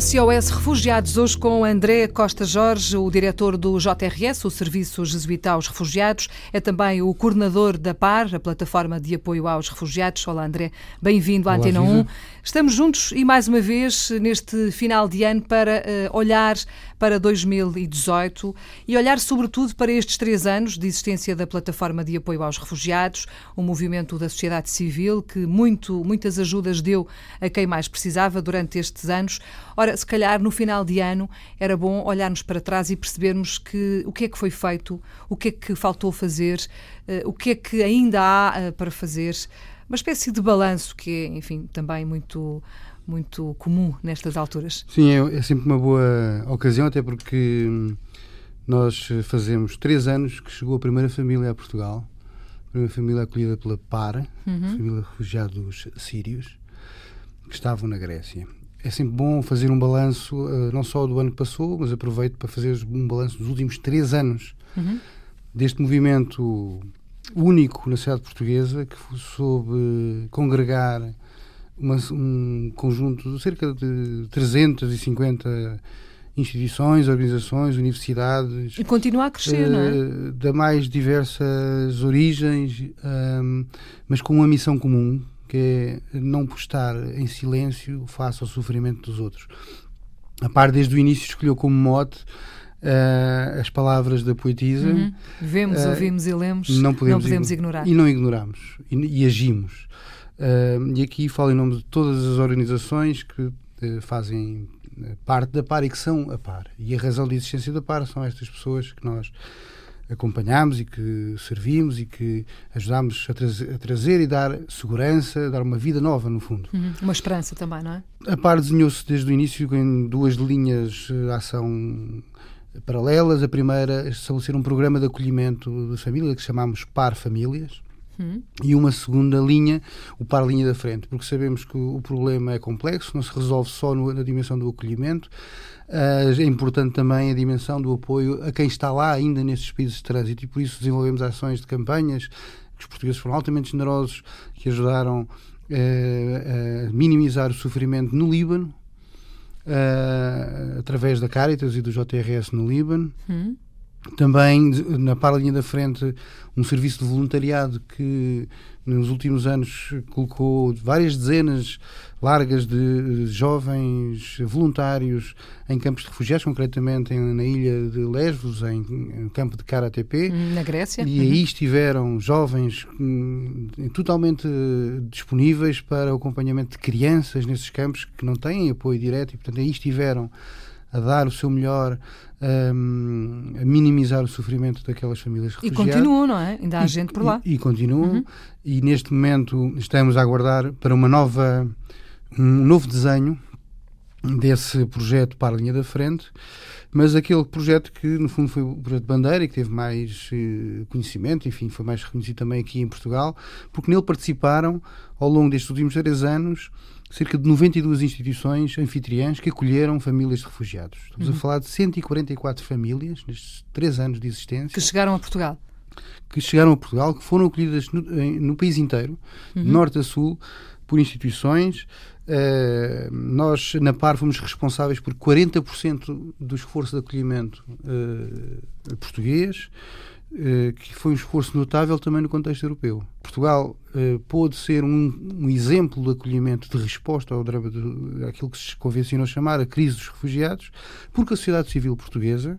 SOS Refugiados, hoje com André Costa Jorge, o diretor do JRS, o Serviço Jesuíta aos Refugiados, é também o coordenador da PAR, a plataforma de apoio aos refugiados. Olá, André, bem-vindo à Olá, Antena Viva. 1. Estamos juntos e mais uma vez neste final de ano para uh, olhar para 2018 e olhar sobretudo para estes três anos de existência da plataforma de apoio aos refugiados, um movimento da sociedade civil que muito, muitas ajudas deu a quem mais precisava durante estes anos. Ora, se calhar no final de ano era bom olharmos para trás e percebermos que o que é que foi feito, o que é que faltou fazer, uh, o que é que ainda há uh, para fazer. Uma espécie de balanço que é, enfim, também muito muito comum nestas alturas. Sim, é, é, sempre uma boa ocasião, até porque hum, nós fazemos três anos que chegou a primeira família a Portugal, a primeira família acolhida pela PAR, uhum. família de refugiados sírios, que estavam na Grécia. É sempre bom fazer um balanço, uh, não só do ano que passou, mas aproveito para fazer um balanço dos últimos três anos uhum. deste movimento único na sociedade portuguesa que soube congregar uma, um conjunto de cerca de 350 instituições, organizações, universidades. E continua a crescer, uh, não é? Da mais diversas origens, um, mas com uma missão comum, que é não postar em silêncio face ao sofrimento dos outros. A par, desde o início, escolheu como mote Uh, as palavras da poetisa. Uhum. Vemos, uh, ouvimos e lemos, não podemos, não podemos ignorar. E não ignoramos, e, e agimos. Uh, e aqui falo em nome de todas as organizações que fazem parte da PAR e que são a PAR. E a razão de existência da PAR são estas pessoas que nós acompanhamos e que servimos e que ajudamos a, trazer, a trazer e dar segurança, dar uma vida nova, no fundo. Uhum. Uma esperança também, não é? A PAR desenhou-se desde o início em duas linhas de ação paralelas. A primeira, estabelecer um programa de acolhimento de família que chamamos PAR Famílias. E uma segunda linha, o par linha da frente, porque sabemos que o problema é complexo, não se resolve só no, na dimensão do acolhimento, uh, é importante também a dimensão do apoio a quem está lá ainda nesses países de trânsito e por isso desenvolvemos ações de campanhas que os portugueses foram altamente generosos, que ajudaram uh, a minimizar o sofrimento no Líbano, uh, através da Caritas e do JRS no Líbano. Hum. Também, na par linha da frente, um serviço de voluntariado que nos últimos anos colocou várias dezenas largas de jovens voluntários em campos de refugiados, concretamente na ilha de Lesvos, em, em campo de Karatepe. Na Grécia. E aí estiveram jovens hum, totalmente disponíveis para o acompanhamento de crianças nesses campos que não têm apoio direto e, portanto, aí estiveram a dar o seu melhor, um, a minimizar o sofrimento daquelas famílias refugiadas. E continuam, não é? Ainda há e, gente por lá. E, e continuam. Uhum. E neste momento estamos a aguardar para uma nova, um novo desenho desse projeto para a linha da frente, mas aquele projeto que no fundo foi o projeto de bandeira e que teve mais eh, conhecimento, enfim, foi mais reconhecido também aqui em Portugal, porque nele participaram ao longo destes últimos três anos cerca de 92 instituições anfitriãs que acolheram famílias de refugiados. Estamos uhum. a falar de 144 famílias nestes três anos de existência. Que chegaram a Portugal. Que chegaram a Portugal, que foram acolhidas no, no país inteiro, uhum. norte a sul, por instituições. Uh, nós, na PAR, fomos responsáveis por 40% do esforço de acolhimento uh, português. Uh, que foi um esforço notável também no contexto europeu. Portugal pôde ser um, um, exemplo de acolhimento, de resposta ao drama, de, àquilo que se convencionou chamar a crise dos refugiados, porque a sociedade civil portuguesa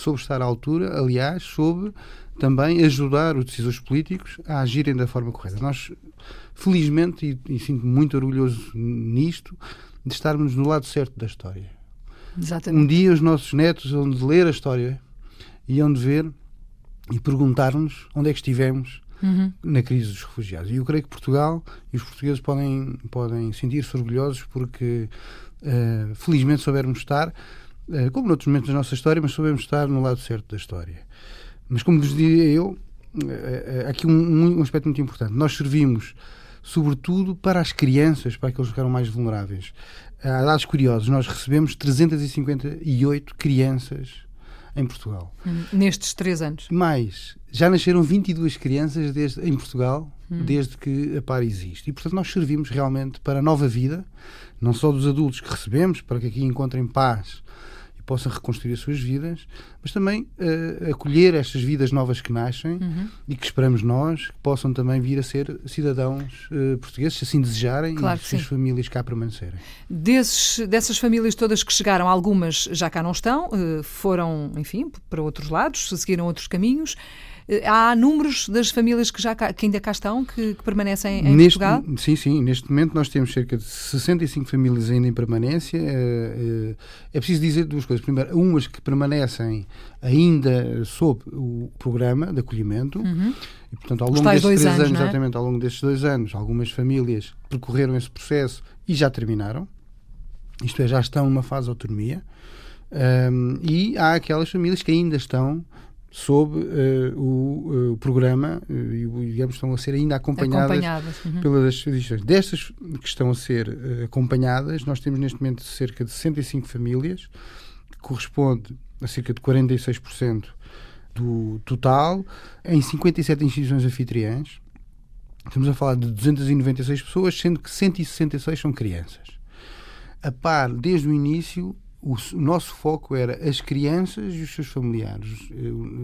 soube estar à altura, aliás, soube também ajudar os decisores políticos a agirem da forma correta. Nós, felizmente, e, e sinto-me muito orgulhoso nisto, de estarmos no lado certo da história. Exatamente. Um dia os nossos netos vão de ler a história e hão de ver e perguntar-nos onde é que estivemos uhum. na crise dos refugiados. E eu creio que Portugal e os portugueses podem, podem sentir-se orgulhosos porque, uh, felizmente, soubermos estar, como noutros momentos da nossa história, mas soubemos estar no lado certo da história. Mas, como vos diria eu, uh, aqui um, um aspecto muito importante. Nós servimos sobretudo para as crianças, para aqueles que ficaram mais vulneráveis. Há dados curiosos, nós recebemos 358 crianças em Portugal. Nestes três anos? Mais, já nasceram 22 crianças desde, em Portugal hum. desde que a PAR existe. E, portanto, nós servimos realmente para a nova vida, não só dos adultos que recebemos, para que aqui encontrem paz possam reconstruir as suas vidas, mas também uh, acolher estas vidas novas que nascem uhum. e que esperamos nós que possam também vir a ser cidadãos uh, portugueses, se assim desejarem, claro e suas famílias cá permanecerem. Desses, dessas famílias todas que chegaram, algumas já cá não estão, uh, foram, enfim, para outros lados, seguiram outros caminhos. Há números das famílias que, já que ainda cá estão, que, que permanecem em neste, Portugal? Sim, sim. Neste momento nós temos cerca de 65 famílias ainda em permanência. É, é preciso dizer duas coisas. Primeiro, umas que permanecem ainda sob o programa de acolhimento. Uhum. E, portanto, ao longo destes três anos, anos é? exatamente, ao longo destes dois anos, algumas famílias percorreram esse processo e já terminaram. Isto é, já estão numa fase de autonomia. Um, e há aquelas famílias que ainda estão sob uh, o, uh, programa uh, e, digamos, estão a ser ainda acompanhadas, acompanhadas. Uhum. pelas instituições. Destas que estão a ser acompanhadas, nós temos neste momento cerca de 65 famílias, que corresponde a cerca de 46% do total, em 57 instituições anfitriãs. Estamos a falar de 296 pessoas, sendo que 166 são crianças. A par, desde o início, o, nosso foco era as crianças e os seus familiares.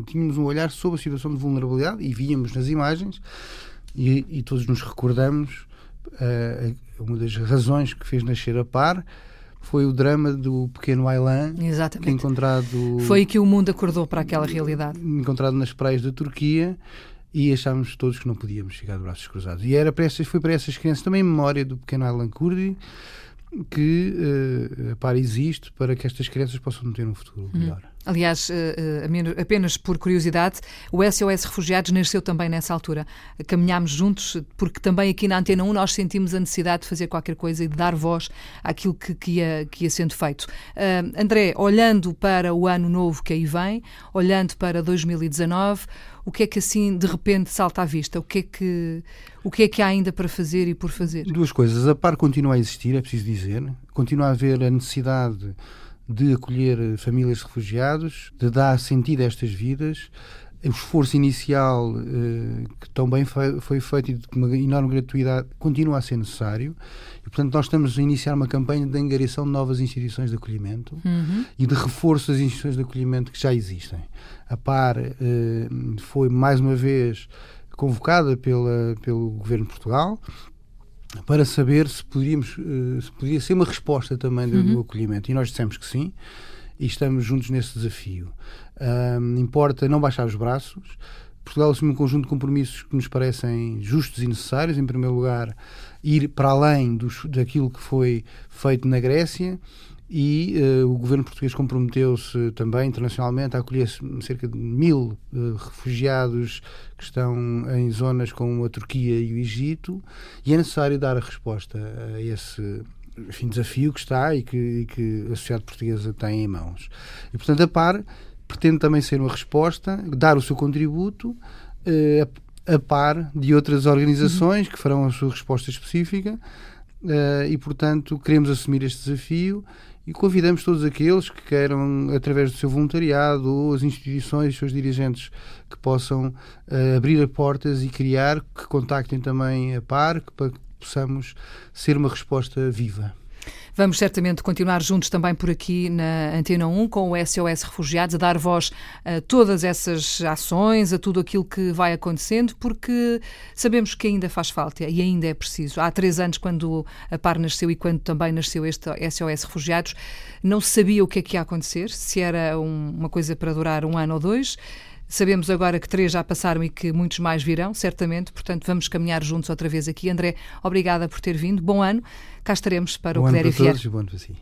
Tínhamos um olhar sobre a situação de vulnerabilidade e víamos nas imagens e, e todos nos recordamos uh, uma das razões que fez nascer a par foi o drama do pequeno Aylan é encontrado foi que o mundo acordou para aquela realidade. encontrado nas praias da Turquia e achámos todos que não podíamos chegar de braços cruzados. E era para essas, foi para essas crianças também memória do pequeno Aylan Kurdi que uh, a par existe para que estas crianças possam ter um futuro uhum. melhor. Aliás, uh, apenas por curiosidade, o SOS Refugiados nasceu também nessa altura. Caminhámos juntos, porque também aqui na Antena 1 nós sentimos a necessidade de fazer qualquer coisa e de dar voz àquilo que, que, ia, que ia sendo feito. Uh, André, olhando para o ano novo que aí vem, olhando para 2019, o que é que assim de repente salta à vista? O que é que, o que, é que há ainda para fazer e por fazer? Duas coisas. A par continua a existir, é preciso dizer. Continua a haver a necessidade de acolher famílias de refugiados, de dar sentido a estas vidas. O esforço inicial, eh, que também foi, foi feito e de uma enorme gratuidade, continua a ser necessário. E, portanto, nós estamos a iniciar uma campanha de angariação de novas instituições de acolhimento uhum. e de reforço das instituições de acolhimento que já existem. A PAR eh, foi, mais uma vez, convocada pela, pelo Governo de Portugal para saber se, poderíamos, eh, se poderia ser uma resposta também do, uhum. do acolhimento. E nós dissemos que sim, e estamos juntos nesse desafio. Um, importa não baixar os braços. Portugal assumiu um conjunto de compromissos que nos parecem justos e necessários. Em primeiro lugar, ir para além dos, daquilo que foi feito na Grécia e uh, o governo português comprometeu-se também internacionalmente a acolher cerca de mil uh, refugiados que estão em zonas como a Turquia e o Egito e é necessário dar a resposta a esse enfim, desafio que está e que, e que a sociedade portuguesa tem em mãos. E, portanto, a PAR pretende também ser uma resposta, dar o seu contributo uh, a, a, par de outras organizações uhum. que farão a sua resposta específica e, portanto, queremos assumir este desafio e convidamos todos aqueles que queiram, através do seu voluntariado ou as instituições, os seus dirigentes, que possam uh, abrir portas e criar, que contactem também a PAR, para que possamos ser uma resposta viva. Vamos certamente continuar juntos também por aqui na Antena 1 com o SOS Refugiados, a dar voz a todas essas ações, a tudo aquilo que vai acontecendo, porque sabemos que ainda faz falta e ainda é preciso. Há três anos, quando a PAR nasceu e quando também nasceu este SOS Refugiados, não se sabia o que é que ia acontecer, se era um, uma coisa para durar um ano ou dois. Sabemos agora que três já passaram e que muitos mais virão, certamente, portanto vamos caminhar juntos outra vez aqui. André, obrigada por ter vindo. Bom ano. Cá estaremos para bom o que der e vier. Bom ano para si.